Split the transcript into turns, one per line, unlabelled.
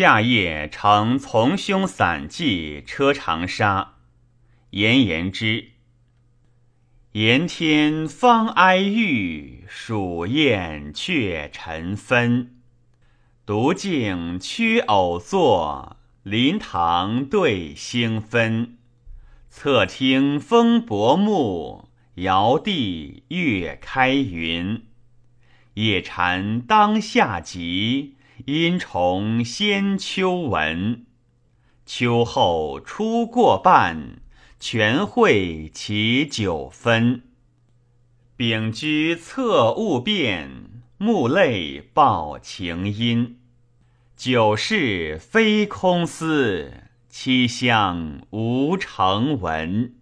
夏夜乘从兄散骑车长沙，言言之。炎天方哀郁，暑雁却晨分。独径屈偶坐，临堂对星分。侧听风薄暮，遥地月开云。夜蝉当下集，因重先秋闻。秋后初过半，全会其九分。丙居侧物变，目泪报情阴。九世非空思，七香无成文。